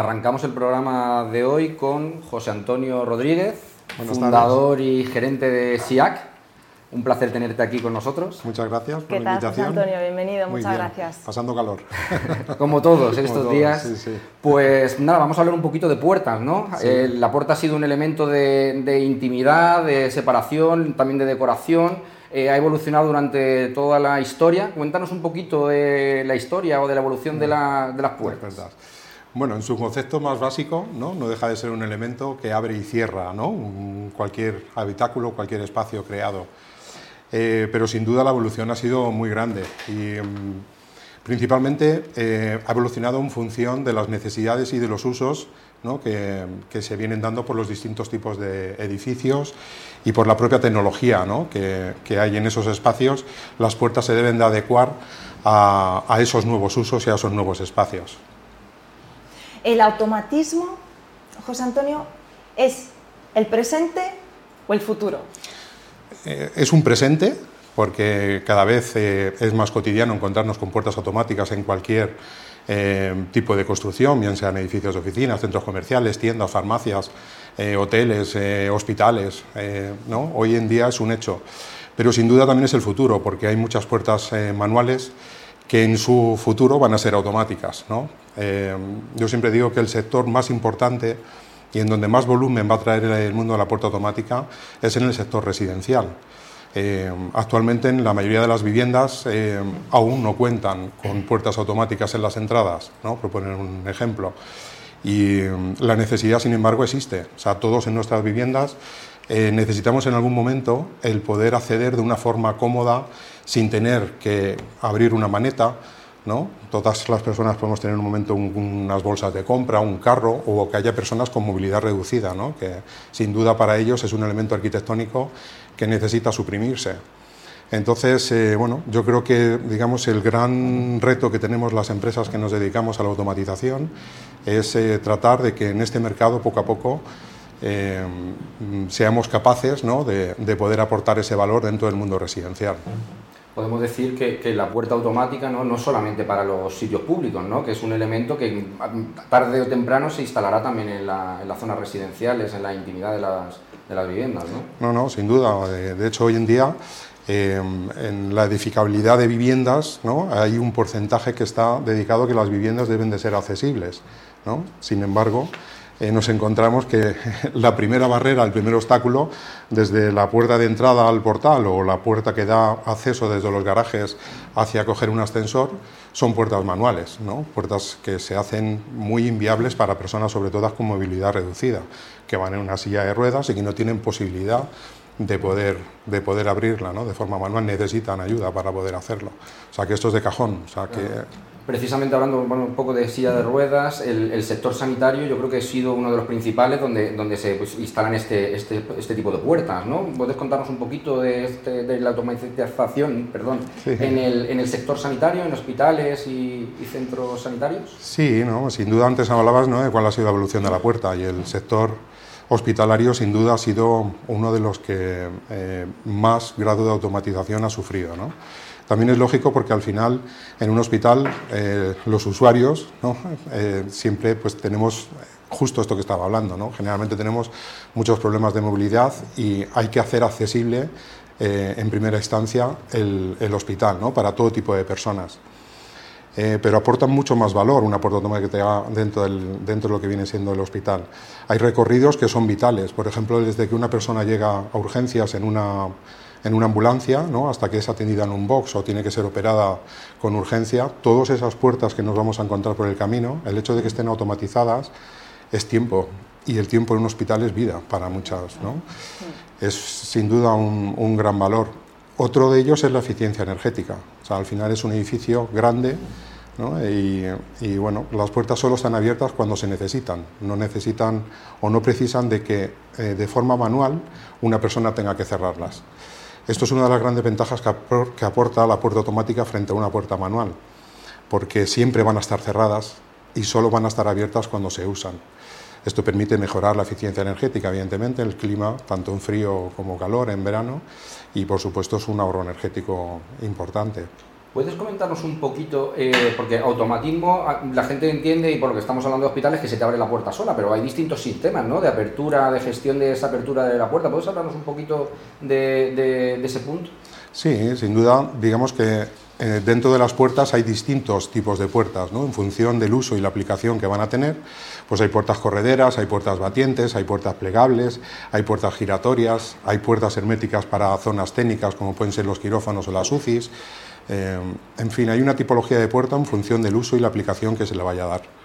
Arrancamos el programa de hoy con José Antonio Rodríguez, fundador y gerente de SIAC. Un placer tenerte aquí con nosotros. Muchas gracias por ¿Qué la tal, invitación. José Antonio? Bienvenido, Muy muchas bien, gracias. Pasando calor. Como todos Como estos todos, días. sí, sí. Pues nada, vamos a hablar un poquito de puertas, ¿no? Sí. Eh, la puerta ha sido un elemento de, de intimidad, de separación, también de decoración. Eh, ha evolucionado durante toda la historia. Cuéntanos un poquito de la historia o de la evolución de, la- de las puertas. Bueno, en su concepto más básico, ¿no? no deja de ser un elemento que abre y cierra ¿no? Cualquier habitáculo, cualquier espacio creado. Eh, pero sin duda la evolución ha sido muy grande y mm, principalmente eh, ha evolucionado en función de las necesidades y de los usos ¿no? que, que se vienen dando por los distintos tipos de edificios y por la propia tecnología ¿no? que, que hay en esos espacios. Las puertas se deben de adecuar a, a esos nuevos usos y a esos nuevos espacios. ¿El automatismo, José Antonio, es el presente o el futuro? Eh, es un presente porque cada vez eh, es más cotidiano encontrarnos con puertas automáticas en cualquier eh, tipo de construcción, bien sean edificios de oficinas, centros comerciales, tiendas, farmacias, hoteles, hospitales. ¿no? Hoy en día es un hecho. Pero sin duda también es el futuro, porque hay muchas puertas manuales que en su futuro van a ser automáticas. ¿no? Eh, yo siempre digo que el sector más importante y en donde más volumen va a traer el mundo de la puerta automática es en el sector residencial. Eh, actualmente en la mayoría de las viviendas eh, aún no cuentan con puertas automáticas en las entradas, ¿no? por poner un ejemplo. Y mm, la necesidad, sin embargo, existe. O sea, todos en nuestras viviendas eh, necesitamos en algún momento el poder acceder de una forma cómoda sin tener que abrir una maneta. ¿No? Todas las personas podemos tener en un momento un- unas bolsas de compra, un carro o que haya personas con movilidad reducida, ¿no? que sin duda para ellos es un elemento arquitectónico que necesita suprimirse. Entonces, eh, bueno, yo creo que digamos el gran reto que tenemos las empresas que nos dedicamos a la automatización es eh, tratar de que en este mercado poco a poco eh, seamos capaces ¿no? de, de poder aportar ese valor dentro del mundo residencial. Podemos decir que, la puerta automática ¿no? no solamente para los sitios públicos, ¿no? que es un elemento que tarde o temprano se instalará también en, la- en las zonas residenciales, en la intimidad de las, de las viviendas. ¿no? No, no, sin duda. De, de hecho, hoy en día, eh, en la edificabilidad de viviendas, ¿no? hay un porcentaje que está dedicado a que las viviendas deben de ser accesibles. ¿no? Sin embargo, eh, nos encontramos que la primera barrera, el primer obstáculo, desde la puerta de entrada al portal o la puerta que da acceso desde los garajes hacia coger un ascensor, son puertas manuales, ¿no? puertas que se hacen muy inviables para personas, sobre todo con movilidad reducida, que van en una silla de ruedas y que no tienen posibilidad de poder, de poder abrirla ¿no? de forma manual, necesitan ayuda para poder hacerlo. O sea que esto es de cajón, o sea que Precisamente hablando bueno, un poco de silla de ruedas, el, el sector sanitario yo creo que ha sido uno de los principales donde, donde se pues, instalan este, este, este tipo de puertas. ¿no? ¿Puedes contarnos un poquito de, este- de la automatización perdón, Sí. en, el, en el sector sanitario, en hospitales y, y centros sanitarios? Sí, ¿no? sin duda antes hablabas ¿no? de cuál ha sido la evolución de la puerta y el sector hospitalario sin duda ha sido uno de los que eh, más grado de automatización ha sufrido. ¿no? También es lógico porque al final en un hospital eh, los usuarios ¿no? Eh, siempre pues, tenemos justo esto que estaba hablando. ¿no? Generalmente tenemos muchos problemas de movilidad y hay que hacer accesible eh, en primera instancia el, el hospital ¿no? para todo tipo de personas. Pero aportan mucho más valor una puerta automática dentro, del, dentro de lo que viene siendo el hospital. Hay recorridos que son vitales, por ejemplo, desde que una persona llega a urgencias en una, en una ambulancia ¿no? hasta que es atendida en un box o tiene que ser operada con urgencia, todas esas puertas que nos vamos a encontrar por el camino, el hecho de que estén automatizadas es tiempo y el tiempo en un hospital es vida para muchas. ¿no? Es sin duda un, un gran valor. Otro de ellos es la eficiencia energética. O sea, al final es un edificio grande ¿no? y, y, bueno, las puertas solo están abiertas cuando se necesitan. No necesitan o no precisan de que eh, de forma manual una persona tenga que cerrarlas. Esto es una de las grandes ventajas que, apor que aporta la puerta automática frente a una puerta manual, porque siempre van a estar cerradas y solo van a estar abiertas cuando se usan. Esto permite mejorar la eficiencia energética, evidentemente, el clima, tanto en frío como calor, en verano, y por supuesto es un ahorro energético importante. ¿Puedes comentarnos un poquito, eh, porque automatismo ah, la gente entiende y por lo que estamos hablando de hospitales que se te abre la puerta sola, pero hay distintos sistemas ¿no? de apertura, de gestión de esa apertura de la puerta. ¿Puedes hablarnos un poquito de, ese punto? Sí, sin duda, digamos que eh, dentro de las puertas hay distintos tipos de puertas, ¿no? en función del uso y la aplicación que van a tener. Pues hay puertas correderas, hay puertas batientes, hay puertas plegables, hay puertas giratorias, hay puertas herméticas para zonas técnicas como pueden ser los quirófanos o las UCIs. Eh, en fin, hay una tipología de puerta en función del uso y la aplicación que se le vaya a dar.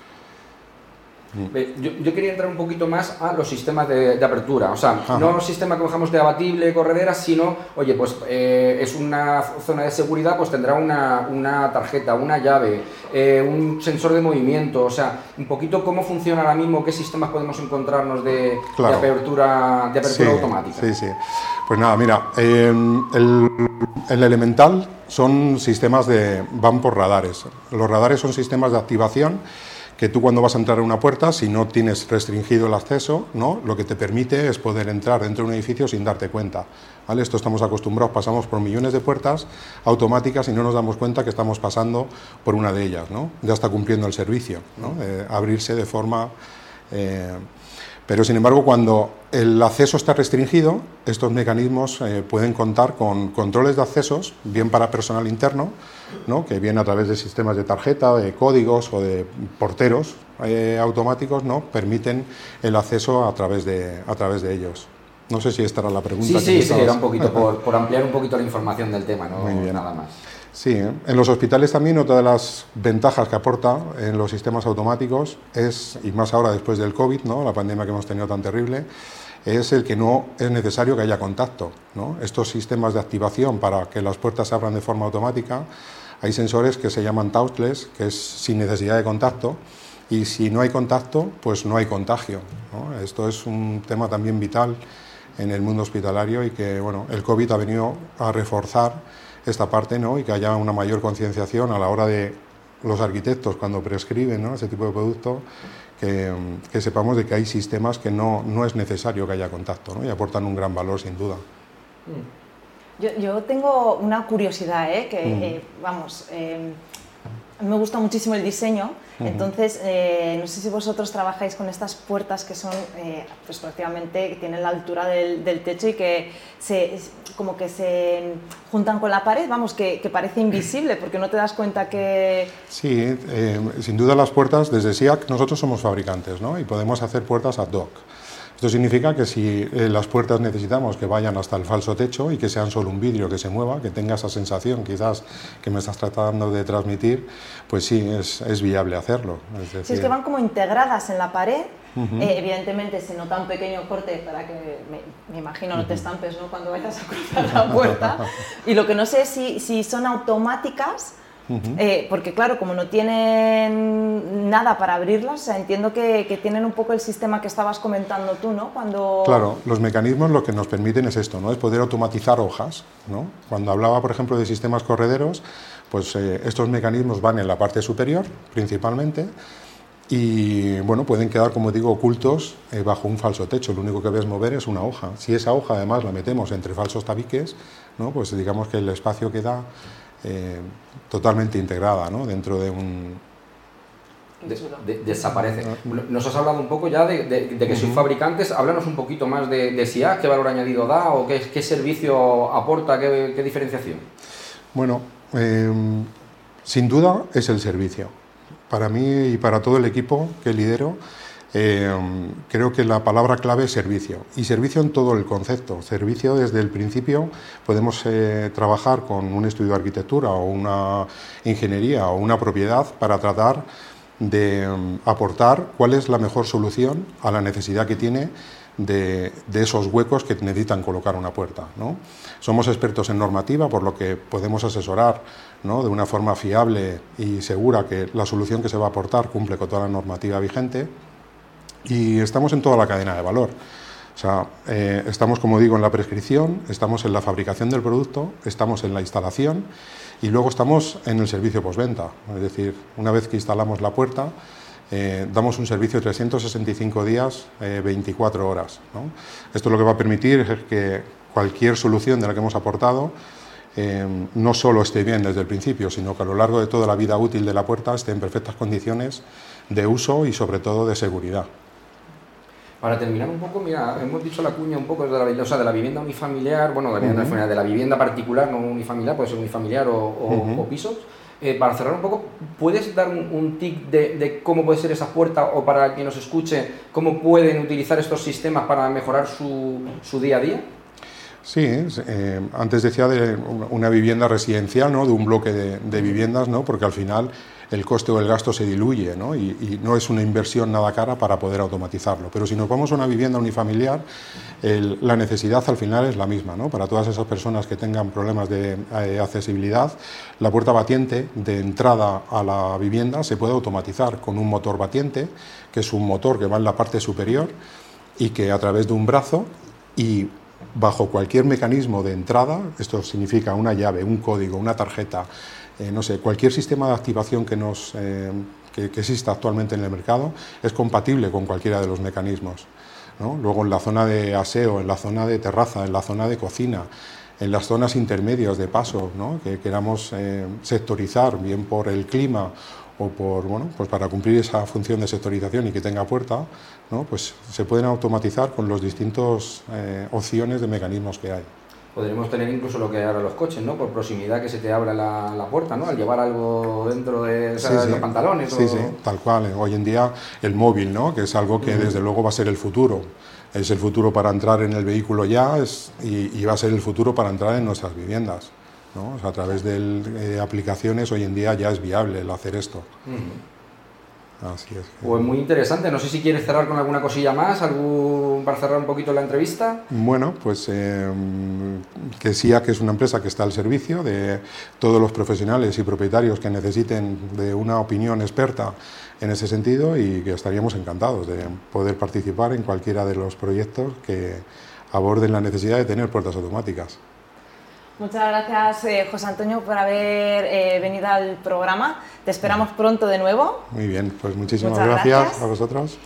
Yo, quería entrar un poquito más a los sistemas de, apertura, o sea, no no sistema que bajamos de abatible, corredera, sino, oye, pues eh, es una zona de seguridad, pues tendrá una, tarjeta, una llave, eh, un sensor de movimiento, o sea, un poquito cómo funciona ahora mismo, qué sistemas podemos encontrarnos de, apertura, de apertura automática. Sí, sí. Pues nada, mira, el, el elemental son sistemas de, van por radares. Los radares son sistemas de activación que tú cuando vas a entrar a una puerta, si no tienes restringido el acceso, ¿no? lo que te permite es poder entrar dentro de un edificio sin darte cuenta. ¿vale? Esto estamos acostumbrados, pasamos por millones de puertas automáticas y no nos damos cuenta que estamos pasando por una de ellas. ¿no? Ya está cumpliendo el servicio, ¿no? abrirse de forma... Eh, pero sin embargo, cuando el acceso está restringido, estos mecanismos eh, pueden contar con controles de accesos, bien para personal interno, ¿no? que viene a través de sistemas de tarjeta, de códigos o de porteros eh, automáticos, ¿no? permiten el acceso a través de, a través de ellos. No sé si esta era la pregunta. Sí, sí, sí, era un poquito por, ampliar un poquito la información del tema, no nada más. Sí, ¿eh? en los hospitales también otra de las ventajas que aporta en los sistemas automáticos es, y más ahora después del COVID, ¿no? la pandemia que hemos tenido tan terrible, es el que no es necesario que haya contacto. ¿no? Estos sistemas de activación para que las puertas se abran de forma automática, hay sensores que se llaman touchless, que es sin necesidad de contacto, y si no hay contacto, pues no hay contagio. Esto es un tema también vital en el mundo hospitalario y que bueno, el COVID ha venido a reforzar esta parte ¿no? y que haya una mayor concienciación a la hora de los arquitectos cuando prescriben ese tipo de producto, que, sepamos de que hay sistemas que no, no es necesario que haya contacto y aportan un gran valor sin duda. Yo, tengo una curiosidad, ¿eh? que eh, vamos, eh, me gusta muchísimo el diseño, entonces eh, no sé si vosotros trabajáis con estas puertas que son, eh, pues prácticamente que tienen la altura del, techo y que se, como que se juntan con la pared, vamos, que, parece invisible porque no te das cuenta que... Sí, eh, sin duda las puertas, desde SIAC nosotros somos fabricantes ¿no? y podemos hacer puertas ad hoc. Esto significa que si eh, las puertas necesitamos que vayan hasta el falso techo y que sean solo un vidrio que se mueva, que tenga esa sensación quizás que me estás tratando de transmitir, pues sí, es, viable hacerlo. Es Si es que van como integradas en la pared, eh, evidentemente se nota un pequeño corte para que, me, imagino, no te estampes ¿no? cuando vayas a cruzar la puerta. y lo que no sé es si, si son automáticas eh, porque claro, como no tienen nada para abrirlas, entiendo que, tienen un poco el sistema que estabas comentando tú, ¿no? Cuando... Claro, los mecanismos lo que nos permiten es esto, ¿no? Es poder automatizar hojas, ¿no? Cuando hablaba, por ejemplo, de sistemas correderos, pues eh, estos mecanismos van en la parte superior, principalmente, y bueno, pueden quedar, como digo, ocultos eh, bajo un falso techo. Lo único que ves mover es una hoja. Si esa hoja además la metemos entre falsos tabiques, ¿no? pues digamos que el espacio queda eh, totalmente integrada ¿no? dentro de un... desaparece. Ah. Nos has hablado un poco ya de, que sois fabricantes, háblanos un poquito más de, de SIAC, qué valor añadido da o qué, qué servicio aporta, qué, qué diferenciación. Bueno, em, sin duda es el servicio. Para mí y para todo el equipo que lidero, eh, creo que la palabra clave es servicio. Y servicio en todo el concepto. Servicio desde el principio podemos eh, trabajar con un estudio de arquitectura o una ingeniería o una propiedad para tratar de mm, aportar cuál es la mejor solución a la necesidad que tiene de, esos huecos que necesitan colocar una puerta. ¿no? Somos expertos en normativa, por lo que podemos asesorar ¿no? de una forma fiable y segura que la solución que se va a aportar cumple con toda la normativa vigente y estamos en toda la cadena de valor. O sea, eh, estamos, como digo, en la prescripción, estamos en la fabricación del producto, estamos en la instalación y luego estamos en el servicio postventa. Es decir, una vez que instalamos la puerta, eh, damos un servicio de 365 días, 24 eh, horas. Esto lo que va a permitir es que cualquier solución de la que hemos aportado no solo esté bien desde el principio, sino que a lo largo de toda la vida útil de la puerta esté en perfectas condiciones de uso y sobre todo de seguridad. Para terminar un poco, mira, hemos dicho la cuña un poco de la, o sea, de la vivienda unifamiliar, bueno, de la, vivienda, de la vivienda particular, no unifamiliar, puede ser unifamiliar o, pisos. Eh, para cerrar un poco, ¿puedes dar un, tip de, cómo puede ser esa puerta o para quien nos escuche, cómo pueden utilizar estos sistemas para mejorar su, su día a día? Sí, eh, antes decía de una vivienda residencial, ¿no? de un bloque de, de viviendas, ¿no? porque al final el coste o el gasto se diluye ¿no? Y, no es una inversión nada cara para poder automatizarlo. Pero si nos vamos a una vivienda unifamiliar, la necesidad al final es la misma. ¿no? Para todas esas personas que tengan problemas de eh, accesibilidad, la puerta batiente de entrada a la vivienda se puede automatizar con un motor batiente, que es un motor que va en la parte superior y que a través de un brazo y bajo cualquier mecanismo de entrada, esto significa una llave, un código, una tarjeta, eh, no sé, cualquier sistema de activación que, nos, eh, que, exista actualmente en el mercado es compatible con cualquiera de los mecanismos. Luego en la zona de aseo, en la zona de terraza, en la zona de cocina, en las zonas intermedias de paso, que queramos eh, sectorizar, bien por el clima o por, bueno, pues para cumplir esa función de sectorización y que tenga puerta, ¿no? pues se pueden automatizar con los distintos opciones de mecanismos que hay podremos tener incluso lo que hay ahora los coches, ¿no? Por proximidad que se te abra la, la puerta, ¿no? Al llevar algo dentro de, los pantalones. Sí, sí, tal cual. Hoy en día el móvil, ¿no? Que es algo que desde luego va a ser el futuro. Es el futuro para entrar en el vehículo ya es, y, va a ser el futuro para entrar en nuestras viviendas. ¿no? O sea, a través de eh, aplicaciones hoy en día ya es viable el hacer esto. Así es. Pues muy interesante. No sé si quieres cerrar con alguna cosilla más, algún, para cerrar un poquito la entrevista. Bueno, pues eh, que SIA, que es una empresa que está al servicio de todos los profesionales y propietarios que necesiten de una opinión experta en ese sentido y que estaríamos encantados de poder participar en cualquiera de los proyectos que aborden la necesidad de tener puertas automáticas. Muchas gracias, eh, José Antonio, por haber eh, venido al programa. Te esperamos pronto de nuevo. Muy bien, pues muchísimas gracias a vosotros.